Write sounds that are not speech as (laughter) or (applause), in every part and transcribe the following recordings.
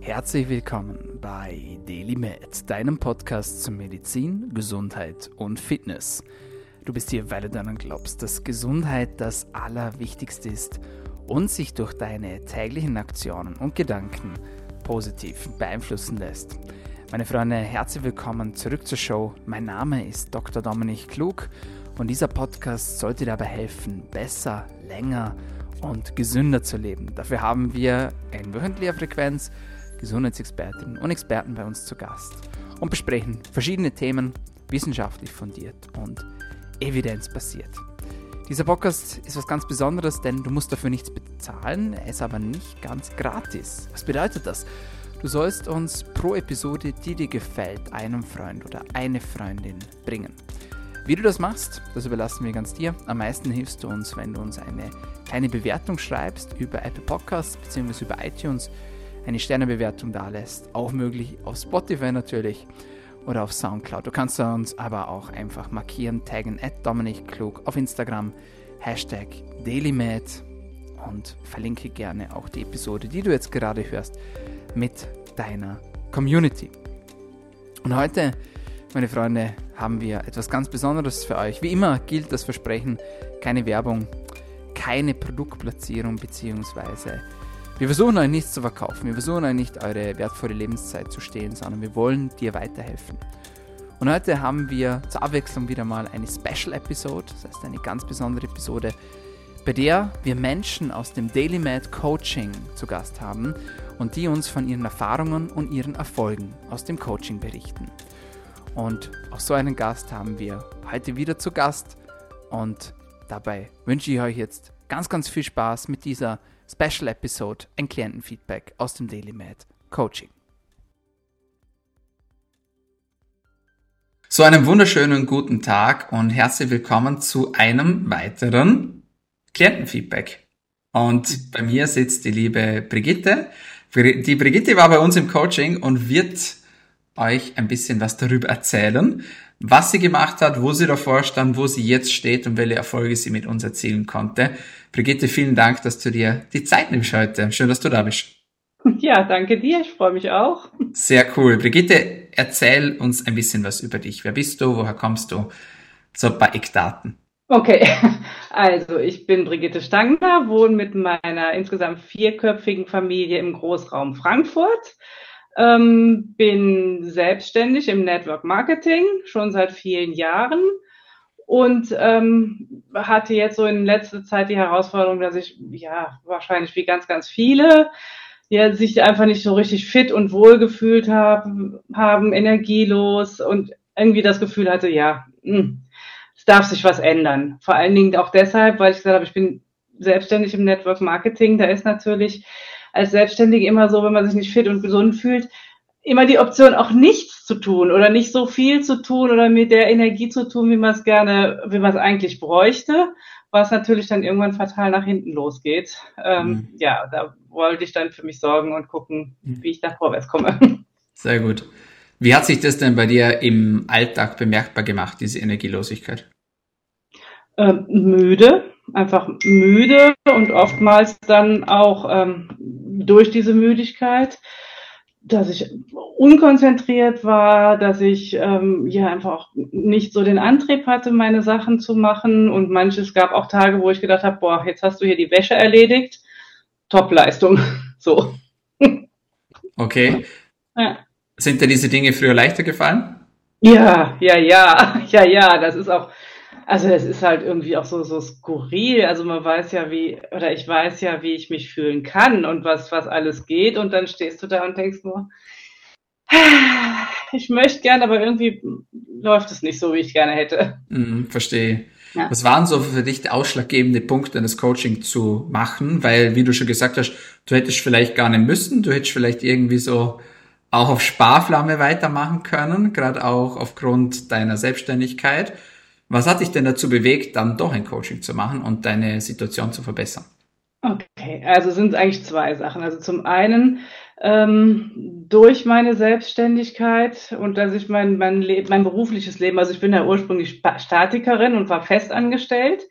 Herzlich willkommen bei DailyMed, deinem Podcast zu Medizin, Gesundheit und Fitness. Du bist hier, weil du daran glaubst, dass Gesundheit das Allerwichtigste ist und sich durch deine täglichen Aktionen und Gedanken positiv beeinflussen lässt. Meine Freunde, herzlich willkommen zurück zur Show. Mein Name ist Dr. Dominik Klug und dieser Podcast sollte dir dabei helfen, besser, länger und gesünder zu leben. Dafür haben wir in wöchentlicher Frequenz Gesundheitsexpertinnen und Experten bei uns zu Gast und besprechen verschiedene Themen wissenschaftlich fundiert und evidenzbasiert. Dieser Podcast ist was ganz Besonderes, denn du musst dafür nichts bezahlen, er ist aber nicht ganz gratis. Was bedeutet das? Du sollst uns pro Episode, die dir gefällt, einen Freund oder eine Freundin bringen. Wie du das machst, das überlassen wir ganz dir. Am meisten hilfst du uns, wenn du uns eine kleine Bewertung schreibst über Apple Podcasts bzw. über iTunes, eine Sternebewertung da lässt. Auch möglich auf Spotify natürlich oder auf Soundcloud. Du kannst uns aber auch einfach markieren, taggen at Dominik Klug auf Instagram, Hashtag DailyMed und verlinke gerne auch die Episode, die du jetzt gerade hörst, mit deiner Community. Und heute, meine Freunde, haben wir etwas ganz Besonderes für euch. Wie immer gilt das Versprechen, keine Werbung, keine Produktplatzierung beziehungsweise wir versuchen euch nichts zu verkaufen, wir versuchen euch nicht eure wertvolle Lebenszeit zu stehlen, sondern wir wollen dir weiterhelfen. Und heute haben wir zur Abwechslung wieder mal eine Special Episode, das heißt eine ganz besondere Episode, bei der wir Menschen aus dem Daily Mad Coaching zu Gast haben und die uns von ihren Erfahrungen und ihren Erfolgen aus dem Coaching berichten. Und auch so einen Gast haben wir heute wieder zu Gast und dabei wünsche ich euch jetzt ganz, ganz viel Spaß mit dieser Special Episode, ein Klientenfeedback aus dem Daily Med Coaching. So einen wunderschönen guten Tag und herzlich willkommen zu einem weiteren Klientenfeedback. Und bei mir sitzt die liebe Brigitte. Die Brigitte war bei uns im Coaching und wird euch ein bisschen was darüber erzählen, was sie gemacht hat, wo sie davor stand, wo sie jetzt steht und welche Erfolge sie mit uns erzielen konnte. Brigitte, vielen Dank, dass du dir die Zeit nimmst heute. Schön, dass du da bist. (laughs) Ja, danke dir. Ich freue mich auch. Sehr cool. Brigitte, erzähl uns ein bisschen was über dich. Wer bist du? Woher kommst du? So ein paar Eckdaten. Okay, (laughs) also ich bin Brigitte Stangner, wohne mit meiner insgesamt vierköpfigen Familie im Großraum Frankfurt, ähm, bin selbstständig im Network Marketing schon seit vielen Jahren und ähm, hatte jetzt so in letzter Zeit die Herausforderung, dass ich ja wahrscheinlich wie ganz, ganz viele ja, sich einfach nicht so richtig fit und wohl gefühlt haben, haben energielos und irgendwie das Gefühl hatte, ja, mh, hm, es darf sich was ändern. Vor allen Dingen auch deshalb, weil ich gesagt habe, ich bin selbstständig im Network Marketing. Da ist natürlich als Selbstständige immer so, wenn man sich nicht fit und gesund fühlt, immer die Option, auch nichts zu tun oder nicht so viel zu tun oder mit der Energie zu tun, wie man es gerne, wie man es eigentlich bräuchte, was natürlich dann irgendwann fatal nach hinten losgeht. Ähm, mhm. Ja, da wollte ich dann für mich sorgen und gucken, mhm. wie ich da vorwärts komme. Sehr gut. Wie hat sich das denn bei dir im Alltag bemerkbar gemacht, diese Energielosigkeit? Ähm, müde, einfach müde und oftmals dann auch ähm, durch diese Müdigkeit dass ich unkonzentriert war, dass ich ähm, ja einfach auch nicht so den Antrieb hatte, meine Sachen zu machen. Und manches gab auch Tage, wo ich gedacht habe, boah, jetzt hast du hier die Wäsche erledigt. Top-Leistung. (laughs) So. Okay. Ja. Sind dir diese Dinge früher leichter gefallen? Ja, ja, ja, (laughs) ja, ja. Das ist auch, also es ist halt irgendwie auch so, so skurril. Also man weiß ja, wie, oder ich weiß ja, wie ich mich fühlen kann und was, was alles geht. Und dann stehst du da und denkst nur, (sighs) ich möchte gern, aber irgendwie läuft es nicht so, wie ich gerne hätte. Mm, verstehe. Ja. Was waren so für dich die ausschlaggebende Punkte, das Coaching zu machen? Weil, wie du schon gesagt hast, du hättest vielleicht gar nicht müssen, du hättest vielleicht irgendwie so auch auf Sparflamme weitermachen können, gerade auch aufgrund deiner Selbstständigkeit. Was hat dich denn dazu bewegt, dann doch ein Coaching zu machen und deine Situation zu verbessern? Okay, also sind es eigentlich zwei Sachen. Also zum einen ähm, durch meine Selbstständigkeit und dass ich mein, mein, mein berufliches Leben, also ich bin ja ursprünglich Statikerin und war festangestellt.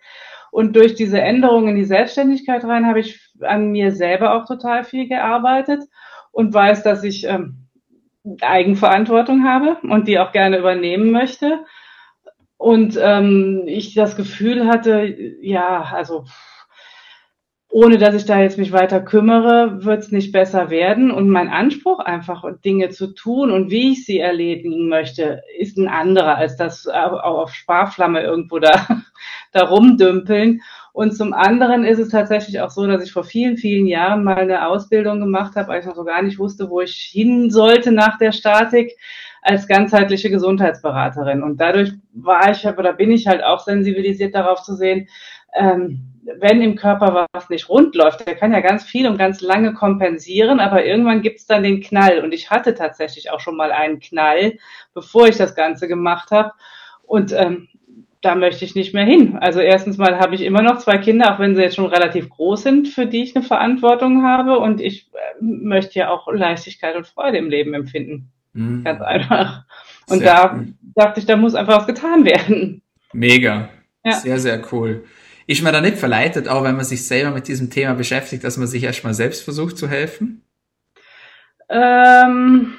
Und durch diese Änderung in die Selbstständigkeit rein habe ich an mir selber auch total viel gearbeitet und weiß, dass ich ähm, Eigenverantwortung habe und die auch gerne übernehmen möchte. Und ähm, ich das Gefühl hatte, ja, also ohne dass ich da jetzt mich weiter kümmere, wird es nicht besser werden. Und mein Anspruch, einfach Dinge zu tun und wie ich sie erledigen möchte, ist ein anderer, als das auch auf Sparflamme irgendwo da, (laughs) da rumdümpeln. Und zum anderen ist es tatsächlich auch so, dass ich vor vielen, vielen Jahren mal eine Ausbildung gemacht habe, als ich noch so gar nicht wusste, wo ich hin sollte nach der Statik als ganzheitliche Gesundheitsberaterin. Und dadurch war ich, oder bin ich halt auch sensibilisiert darauf zu sehen, ähm, wenn im Körper was nicht rund läuft, der kann ja ganz viel und ganz lange kompensieren, aber irgendwann gibt es dann den Knall. Und ich hatte tatsächlich auch schon mal einen Knall, bevor ich das Ganze gemacht habe. Und ähm, da möchte ich nicht mehr hin. Also erstens mal habe ich immer noch zwei Kinder, auch wenn sie jetzt schon relativ groß sind, für die ich eine Verantwortung habe. Und ich äh, möchte ja auch Leichtigkeit und Freude im Leben empfinden. Mhm. Ganz einfach. Und sehr da cool. dachte ich, da muss einfach was getan werden. Mega. Ja. Sehr, sehr cool. Ist man da nicht verleitet, auch wenn man sich selber mit diesem Thema beschäftigt, dass man sich erstmal selbst versucht zu helfen? Ähm,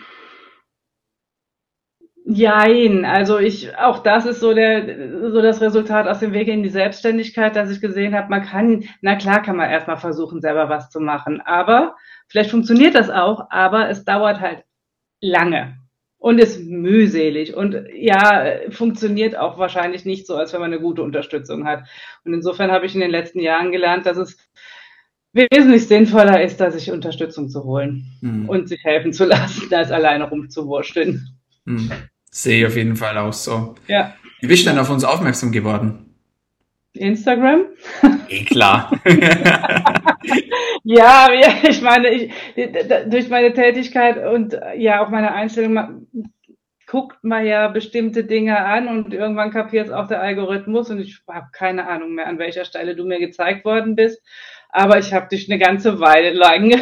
Jein, also ich, auch das ist so der, so das Resultat aus dem Weg in die Selbstständigkeit, dass ich gesehen habe, man kann, na klar kann man erstmal versuchen, selber was zu machen, aber vielleicht funktioniert das auch, aber es dauert halt lange und ist mühselig und ja, funktioniert auch wahrscheinlich nicht so, als wenn man eine gute Unterstützung hat. Und insofern habe ich in den letzten Jahren gelernt, dass es wesentlich sinnvoller ist, da sich Unterstützung zu holen mhm. und sich helfen zu lassen, (laughs) als alleine rumzuwurschteln. Mhm. Sehe ich auf jeden Fall auch so. Ja. Wie bist du denn auf uns aufmerksam geworden? Instagram? Eh klar. (laughs) ja, (laughs) ich meine, ich, durch meine Tätigkeit und ja auch meine Einstellung guckt man ja bestimmte Dinge an und irgendwann kapiert es auch der Algorithmus und ich habe keine Ahnung mehr, an welcher Stelle du mir gezeigt worden bist. Aber ich habe dich eine ganze Weile lang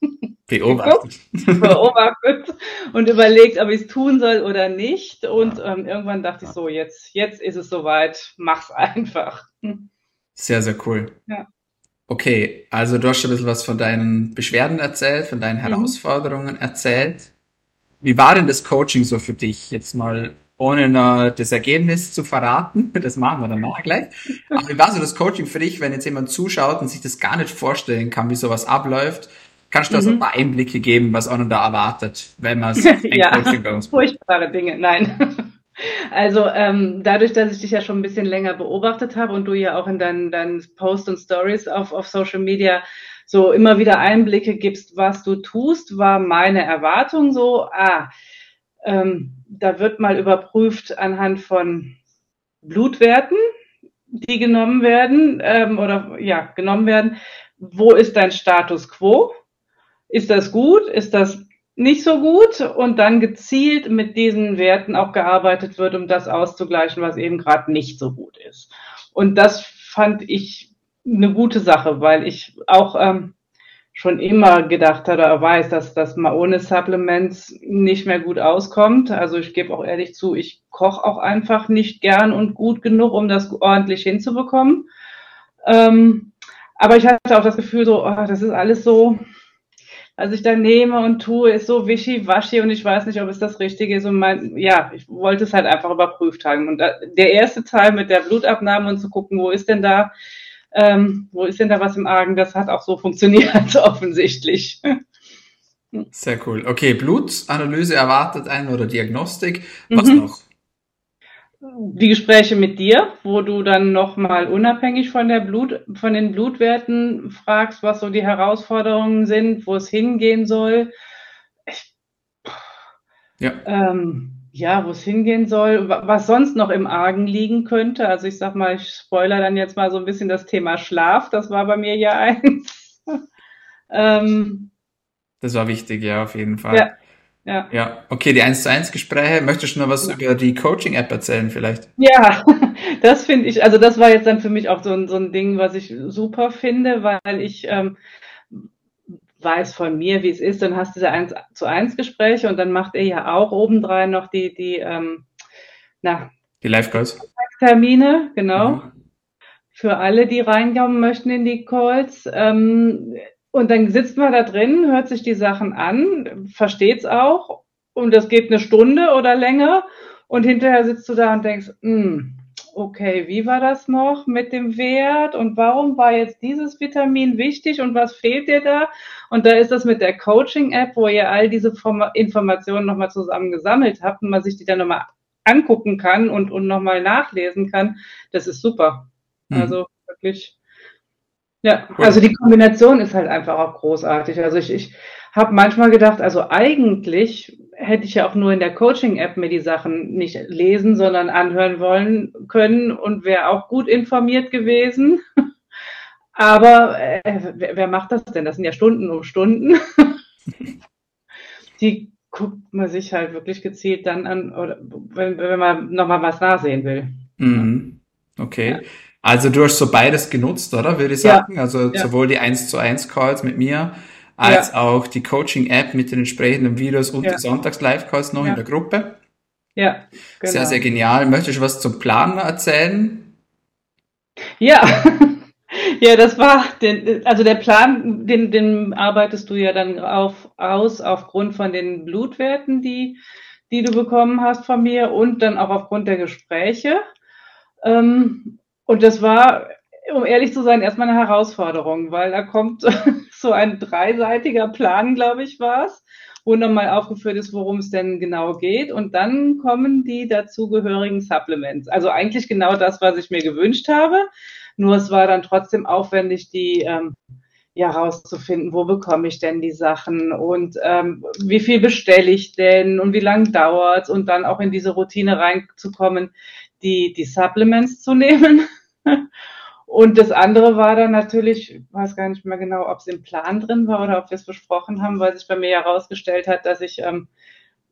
(laughs) beobachtet. beobachtet und überlegt, ob ich es tun soll oder nicht. Und ähm, irgendwann dachte ich so, jetzt, jetzt ist es soweit, mach's (laughs) einfach. Sehr, sehr cool. Ja. Okay, also du hast schon ein bisschen was von deinen Beschwerden erzählt, von deinen mhm. Herausforderungen mhm. erzählt. Wie war denn das Coaching so für dich? Jetzt mal ohne noch das Ergebnis zu verraten, (laughs) das machen wir dann mal gleich. Aber wie war so das Coaching für dich, wenn jetzt jemand zuschaut und sich das gar nicht vorstellen kann, wie sowas abläuft? Kannst du da mhm. so ein paar Einblicke geben, was auch noch da erwartet, wenn man (laughs) es ja, Coaching bei uns furchtbare Dinge, nein. Also ähm, dadurch, dass ich dich ja schon ein bisschen länger beobachtet habe und du ja auch in deinen, deinen Posts und Stories auf, auf Social Media so immer wieder Einblicke gibst, was du tust, war meine Erwartung so, ah, ähm, da wird mal überprüft anhand von Blutwerten, die genommen werden ähm, oder ja, genommen werden. Wo ist dein Status quo? Ist das gut? Ist das nicht so gut? Und dann gezielt mit diesen Werten auch gearbeitet wird, um das auszugleichen, was eben gerade nicht so gut ist. Und das fand ich eine gute Sache, weil ich auch ähm, schon immer gedacht habe oder weiß, dass das mal ohne Supplements nicht mehr gut auskommt. Also ich gebe auch ehrlich zu, ich koche auch einfach nicht gern und gut genug, um das ordentlich hinzubekommen. Ähm, aber ich hatte auch das Gefühl, so, oh, das ist alles so, was ich da nehme und tue, ist so wischiwaschi und ich weiß nicht, ob es das Richtige ist. Und mein, ja, ich wollte es halt einfach überprüft haben. Und der erste Teil mit der Blutabnahme und zu gucken, wo ist denn da ähm, wo ist denn da was im Argen? Das hat auch so funktioniert, (laughs) offensichtlich. Sehr cool. Okay, Blutanalyse erwartet einen oder Diagnostik. Was mhm. noch? Die Gespräche mit dir, wo du dann nochmal unabhängig von der Blut, von den Blutwerten fragst, was so die Herausforderungen sind, wo es hingehen soll. Ich, ja. Ähm, ja, wo es hingehen soll, was sonst noch im Argen liegen könnte. Also ich sag mal, ich spoiler dann jetzt mal so ein bisschen das Thema Schlaf. Das war bei mir ja (laughs) eins. ähm, das war wichtig, ja, auf jeden Fall. Ja. Ja. ja, okay, die 1 zu 1 Gespräche. Möchtest du noch was ja. über die Coaching-App erzählen vielleicht? Ja, (laughs) das finde ich, also das war jetzt dann für mich auch so ein, so ein Ding, was ich super finde, weil ich ähm, weiß von mir, wie es ist, dann hast du diese 1 zu 1 Gespräche und dann macht er ja auch obendrein noch die, die, ähm, na, die Live-Calls. Termine, genau. Mhm. Für alle, die reinkommen möchten in die Calls. Ähm, und dann sitzt man da drin, hört sich die Sachen an, versteht's auch und das geht eine Stunde oder länger und hinterher sitzt du da und denkst, hm, okay, wie war das noch mit dem Wert und warum war jetzt dieses Vitamin wichtig und was fehlt dir da? Und da ist das mit der Coaching-App, wo ihr all diese Informationen nochmal zusammen gesammelt habt und man sich die dann nochmal angucken kann und, und nochmal nachlesen kann. Das ist super. Mhm. Also wirklich. Ja, also die Kombination ist halt einfach auch großartig. Also ich, ich habe manchmal gedacht, also eigentlich hätte ich ja auch nur in der Coaching-App mir die Sachen nicht lesen, sondern anhören wollen können und wäre auch gut informiert gewesen. (laughs) Aber äh, wer, wer, macht das denn? Das sind ja Stunden um Stunden. (laughs) die guckt man sich halt wirklich gezielt dann an, oder wenn, wenn man nochmal was nachsehen will. Mhm. Okay. Ja. Also du hast so beides genutzt, oder? Würde ich sagen. Ja. Also ja. sowohl die 1 zu 1 Calls mit mir, als auch die Coaching-App mit den entsprechenden Videos und die Sonntags-Live-Calls noch in der Gruppe. Ja, genau. Sehr, sehr genial. Möchtest du was zum Plan erzählen? Ja, (laughs) Ja, das war, den, also der Plan, den, den arbeitest du ja dann auf, aus aufgrund von den Blutwerten, die, die du bekommen hast von mir und dann auch aufgrund der Gespräche. Ähm, und das war, um ehrlich zu sein, erstmal eine Herausforderung, weil da kommt (laughs) so ein dreiseitiger Plan, glaube ich, war es, wo nochmal aufgeführt ist, worum es denn genau geht. Und dann kommen die dazugehörigen Supplements. Also eigentlich genau das, was ich mir gewünscht habe. Nur es war dann trotzdem aufwendig, die ähm, ja rauszufinden, wo bekomme ich denn die Sachen und ähm, wie viel bestelle ich denn und wie lange dauert's und dann auch in diese Routine reinzukommen, die die Supplements zu nehmen. Und das andere war dann natürlich, ich weiß gar nicht mehr genau, ob es im Plan drin war oder ob wir es besprochen haben, weil sich bei mir herausgestellt hat, dass ich ähm,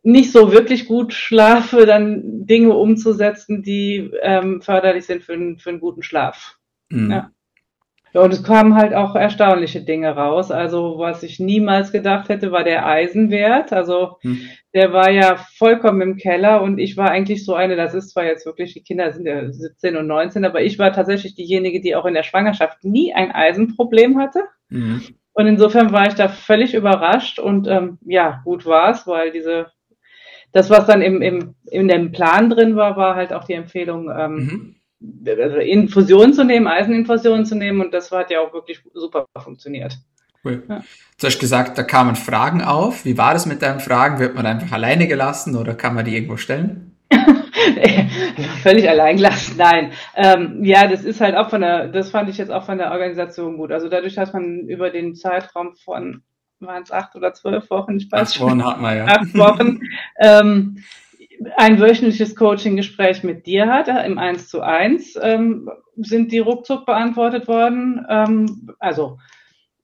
nicht so wirklich gut schlafe, dann Dinge umzusetzen, die ähm, förderlich sind für, für einen guten Schlaf. Mhm. Ja. Ja. Und es kamen halt auch erstaunliche Dinge raus. Also was ich niemals gedacht hätte, war der Eisenwert. Also mhm. der war ja vollkommen im Keller und ich war eigentlich so eine, das ist zwar jetzt wirklich, die Kinder sind ja 17 und 19, aber ich war tatsächlich diejenige, die auch in der Schwangerschaft nie ein Eisenproblem hatte. Mhm. Und insofern war ich da völlig überrascht und ähm, ja, gut war's, weil diese das, was dann im, im, in dem Plan drin war, war halt auch die Empfehlung, ähm, mhm also Infusion zu nehmen, Eiseninfusion zu nehmen und das hat ja auch wirklich super funktioniert. Cool. Ja. Du hast gesagt, da kamen Fragen auf. Wie war das mit deinen Fragen? Wird man einfach alleine gelassen oder kann man die irgendwo stellen? (laughs) Völlig allein gelassen, nein. Ähm, ja, das ist halt auch von der, das fand ich jetzt auch von der Organisation gut. Also dadurch, dass man über den Zeitraum von, waren es acht oder zwölf Wochen, ich weiß Acht Wochen hat man ja. Acht Wochen, ähm, ein wöchentliches Coaching-Gespräch mit dir hat, im 1 zu 1, ähm, sind die ruckzuck beantwortet worden. Ähm, also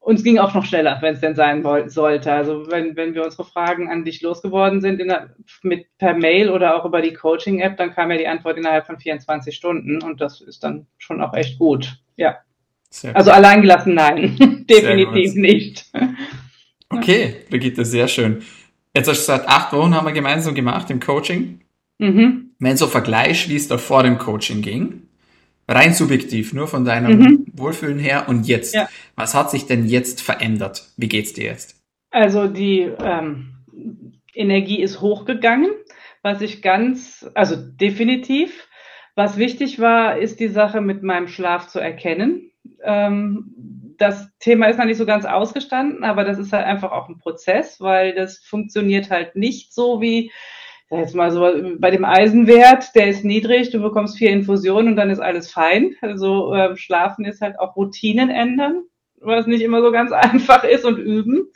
uns ging auch noch schneller, wenn es denn sein sollte. Also wenn, wenn wir unsere Fragen an dich losgeworden sind der, mit per Mail oder auch über die Coaching-App, dann kam ja die Antwort innerhalb von 24 Stunden und das ist dann schon auch echt gut. Ja. Sehr also alleingelassen, nein, (laughs) definitiv nicht. Okay, Brigitte, sehr schön. Jetzt hast du seit acht Wochen haben wir gemeinsam gemacht im Coaching. Mhm. Wenn so Vergleich, wie es da vor dem Coaching ging, rein subjektiv, nur von deinem mhm. Wohlfühlen her und jetzt. Ja. Was hat sich denn jetzt verändert? Wie geht's dir jetzt? Also die ähm, Energie ist hochgegangen, was ich ganz, also definitiv. Was wichtig war, ist die Sache mit meinem Schlaf zu erkennen. Ähm, das Thema ist noch nicht so ganz ausgestanden, aber das ist halt einfach auch ein Prozess, weil das funktioniert halt nicht so wie, jetzt mal so, bei dem Eisenwert, der ist niedrig, du bekommst vier Infusionen und dann ist alles fein. Also äh, Schlafen ist halt auch Routinen ändern, was nicht immer so ganz (laughs) einfach ist und üben.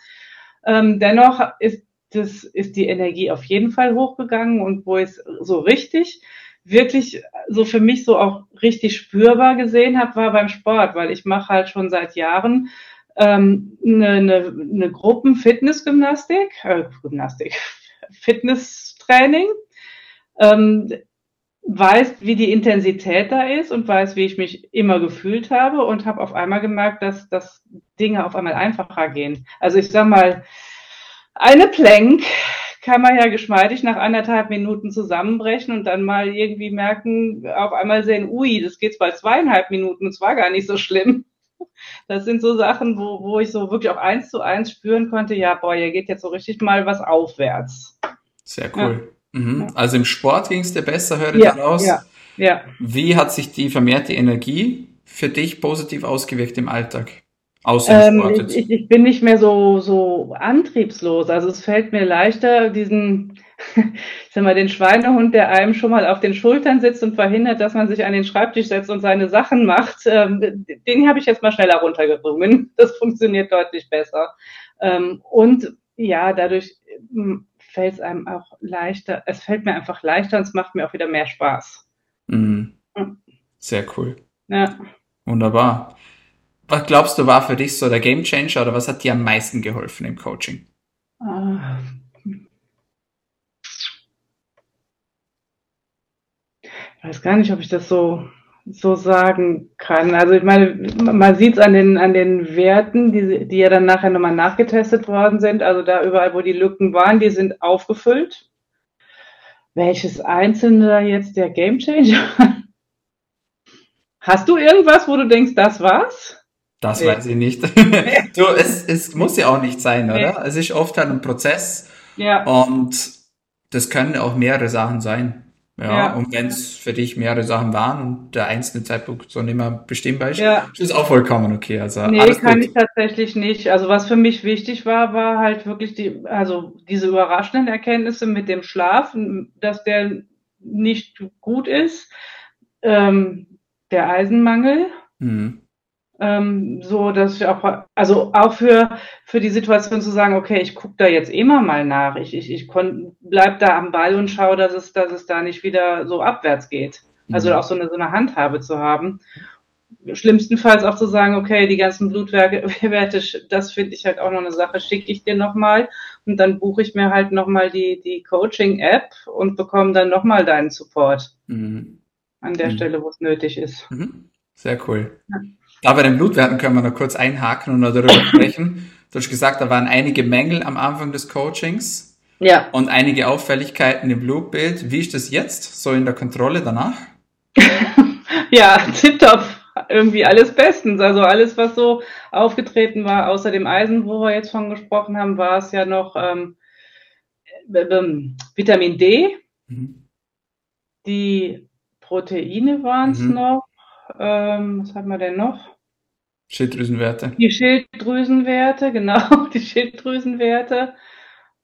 Ähm, dennoch ist das, ist die Energie auf jeden Fall hochgegangen und wo ich so richtig wirklich so für mich so auch richtig spürbar gesehen habe, war beim Sport, weil ich mache halt schon seit Jahren ähm, eine, eine, eine Gruppen-Fitness-Gymnastik, äh, Gymnastik, (laughs) Fitnesstraining, ähm, weiß, wie die Intensität da ist und weiß, wie ich mich immer gefühlt habe und habe auf einmal gemerkt, dass, dass Dinge auf einmal einfacher gehen. Also ich sag mal, eine Plank kann man ja geschmeidig nach anderthalb Minuten zusammenbrechen und dann mal irgendwie merken, auf einmal sehen, ui, das geht bei zweieinhalb Minuten, es war gar nicht so schlimm. Das sind so Sachen, wo, wo ich so wirklich auch eins zu eins spüren konnte, ja, boah, hier geht jetzt so richtig mal was aufwärts. Sehr cool. Ja. Mhm. Also im Sport ging es dir besser, höre ich ja, daraus. Ja, ja. Wie hat sich die vermehrte Energie für dich positiv ausgewirkt im Alltag? Ähm, ich, ich bin nicht mehr so, so antriebslos. Also es fällt mir leichter, diesen, (laughs) ich sag mal, den Schweinehund, der einem schon mal auf den Schultern sitzt und verhindert, dass man sich an den Schreibtisch setzt und seine Sachen macht, ähm, den habe ich jetzt mal schneller runtergerungen. (laughs) Das funktioniert deutlich besser. Ähm, und ja, dadurch hm, fällt es einem auch leichter, es fällt mir einfach leichter und es macht mir auch wieder mehr Spaß. Mhm. Sehr cool. Ja. Wunderbar. Was glaubst du war für dich so der Game Changer oder was hat dir am meisten geholfen im Coaching? Ich weiß gar nicht, ob ich das so, so sagen kann. Also ich meine, man sieht es an den, an den Werten, die, die ja dann nachher nochmal nachgetestet worden sind. Also da überall, wo die Lücken waren, die sind aufgefüllt. Welches einzelne jetzt der Gamechanger? Hast du irgendwas, wo du denkst, das war's? Das nee. weiß ich nicht. (laughs) du, es, es muss ja auch nicht sein, oder? Nee. Es ist oft halt ein Prozess. Ja. Und das können auch mehrere Sachen sein. Ja, ja. und wenn es für dich mehrere Sachen waren und der einzelne Zeitpunkt so nicht mehr bestimmbar ist, ja. ist auch vollkommen okay. Also nee, kann gut. ich tatsächlich nicht. Also was für mich wichtig war, war halt wirklich die, also diese überraschenden Erkenntnisse mit dem Schlaf, dass der nicht gut ist, ähm, der Eisenmangel. Mhm ähm, so dass ich auch, also auch für, für die Situation zu sagen, okay, ich gucke da jetzt immer mal nach, ich, ich, ich kon, bleib da am Ball und schaue, dass es, dass es da nicht wieder so abwärts geht. Also mhm. auch so eine, so eine Handhabe zu haben. Schlimmstenfalls auch zu sagen, okay, die ganzen Blutwerte, (laughs) das finde ich halt auch noch eine Sache, schicke ich dir nochmal und dann buche ich mir halt nochmal die, die Coaching-App und bekomme dann nochmal deinen Support mhm. an der mhm. Stelle, wo es nötig ist. Mhm. Sehr cool. Ja. Da bei den Blutwerten können wir noch kurz einhaken und noch darüber (coughs) sprechen. Du hast gesagt, da waren einige Mängel am Anfang des Coachings. Ja. Und einige Auffälligkeiten im Blutbild. Wie ist das jetzt, so in der Kontrolle danach? (laughs) ja, tipptopp. Irgendwie alles bestens. Also alles, was so aufgetreten war, außer dem Eisen, wo wir jetzt von gesprochen haben, war es ja noch ähm, ähm, Vitamin D. Mhm. Die Proteine waren es mhm. noch. Ähm, was hat man denn noch? Schilddrüsenwerte. Die Schilddrüsenwerte, (laughs) genau, die Schilddrüsenwerte.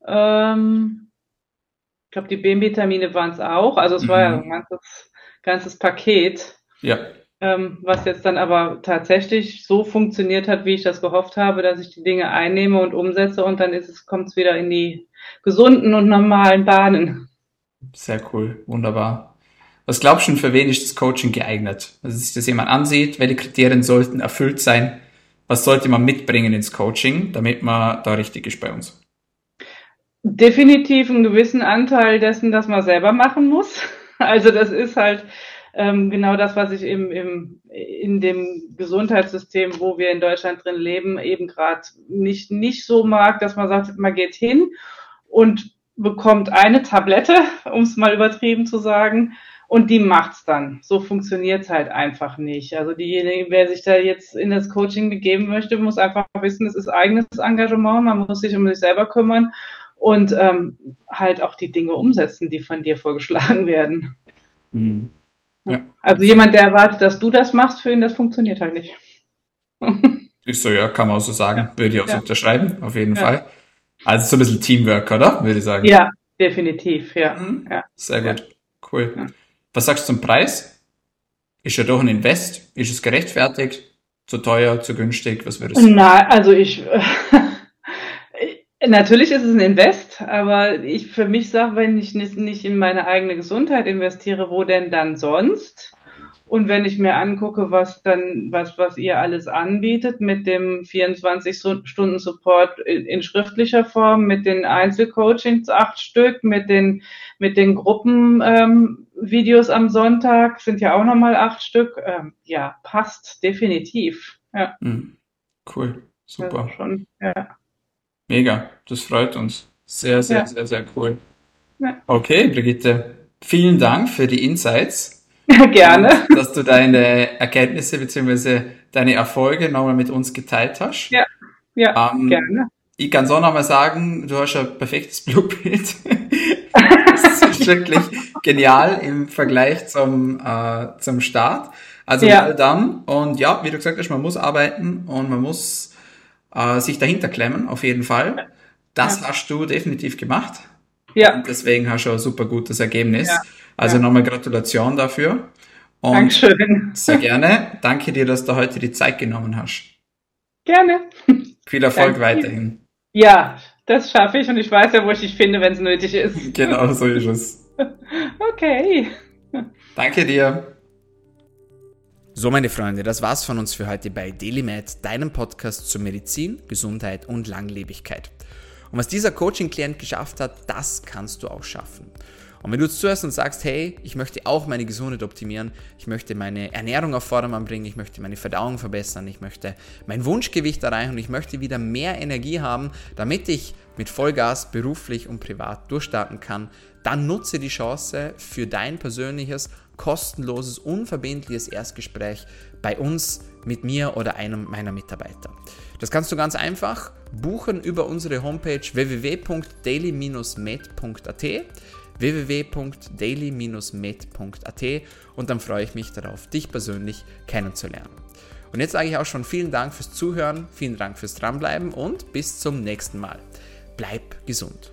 Ähm, ich glaube, die B-Vitamine waren es auch. Also es mhm. war ja mhm. ein ganzes, ganzes Paket. Ja. Ähm, was jetzt dann aber tatsächlich so funktioniert hat, wie ich das gehofft habe, dass ich die Dinge einnehme und umsetze und dann ist es, kommt es wieder in die gesunden und normalen Bahnen. Sehr cool, wunderbar. Was glaubst du, für wen ist das Coaching geeignet? Also sich das jemand ansieht, welche Kriterien sollten erfüllt sein? Was sollte man mitbringen ins Coaching, damit man da richtig ist bei uns? Definitiv einen gewissen Anteil dessen, dass man selber machen muss. (laughs) Also das ist halt ähm, genau das, was ich im, im, in dem Gesundheitssystem, wo wir in Deutschland drin leben, eben gerade nicht, nicht so mag, dass man sagt, man geht hin und bekommt eine Tablette, (laughs) um es mal übertrieben zu sagen, und die macht's dann. So funktioniert's halt einfach nicht. Also diejenige, wer sich da jetzt in das Coaching begeben möchte, muss einfach wissen, es ist eigenes Engagement, man muss sich um sich selber kümmern und ähm, halt auch die Dinge umsetzen, die von dir vorgeschlagen werden. Mhm. Ja. Also jemand, der erwartet, dass du das machst, für ihn, das funktioniert halt nicht. (laughs) Ist so, ja, kann man auch so sagen. Ja. Würde ich auch ja. so unterschreiben, auf jeden ja. Fall. Also so ein bisschen Teamwork, oder? Würde ich sagen. Ja, definitiv, ja. Mhm. ja. Sehr gut. Cool. Was sagst du zum Preis? Ist ja doch ein Invest. Ist es gerechtfertigt? Zu teuer, zu günstig? Was würdest du sagen? Na, also ich, (laughs) natürlich ist es ein Invest, aber ich für mich sage, wenn ich nicht in meine eigene Gesundheit investiere, wo denn dann sonst? Und wenn ich mir angucke, was dann, was, was ihr alles anbietet mit dem 24-Stunden-Support in, in, schriftlicher Form, mit den Einzelcoachings acht Stück, mit den, mit den Gruppenvideos ähm, am Sonntag sind ja auch nochmal acht Stück. Ähm, ja, passt definitiv. Ja. Mhm. Cool. Super. Schon, ja. Mega. Das freut uns. Sehr, sehr, ja. sehr, sehr cool. Ja. Okay, Brigitte. Vielen Dank für die Insights. (laughs) Gerne. Und, dass du deine Erkenntnisse bzw. deine Erfolge nochmal mit uns geteilt hast. Ja, ja, ähm, gerne. Ich kann auch nochmal sagen, du hast ein perfektes (laughs) Blutbild. (laughs) das ist wirklich genial im Vergleich zum, äh, zum Start. Also ja. done. Und ja, wie du gesagt hast, man muss arbeiten und man muss äh, sich dahinter klemmen, auf jeden Fall. Das ja. hast du definitiv gemacht. Ja. Und deswegen hast du ein super gutes Ergebnis. Ja. Also ja. nochmal Gratulation dafür. Und Dankeschön. Sehr gerne. Danke dir, dass du heute die Zeit genommen hast. Gerne. Viel Erfolg Danke. weiterhin. Ja, das schaffe ich und ich weiß ja, wo ich dich finde, wenn es nötig ist. (laughs) Genau, so ist es. okay. Danke dir. So, meine Freunde, das war's von uns für heute bei DailyMed, deinem Podcast zur Medizin, Gesundheit und Langlebigkeit. Und was dieser Coaching-Klient geschafft hat, das kannst du auch schaffen. Und wenn du zuhörst und sagst, hey, ich möchte auch meine Gesundheit optimieren, ich möchte meine Ernährung auf Vordermann bringen, ich möchte meine Verdauung verbessern, ich möchte mein Wunschgewicht erreichen und ich möchte wieder mehr Energie haben, damit ich mit Vollgas beruflich und privat durchstarten kann, dann nutze die Chance für dein persönliches, kostenloses, unverbindliches Erstgespräch bei uns, mit mir oder einem meiner Mitarbeiter. Das kannst du ganz einfach buchen über unsere Homepage www.daily-med.at www.daily-med.at und dann freue ich mich darauf, dich persönlich kennenzulernen. Und jetzt sage ich auch schon vielen Dank fürs Zuhören, vielen Dank fürs Dranbleiben und bis zum nächsten Mal. Bleib gesund.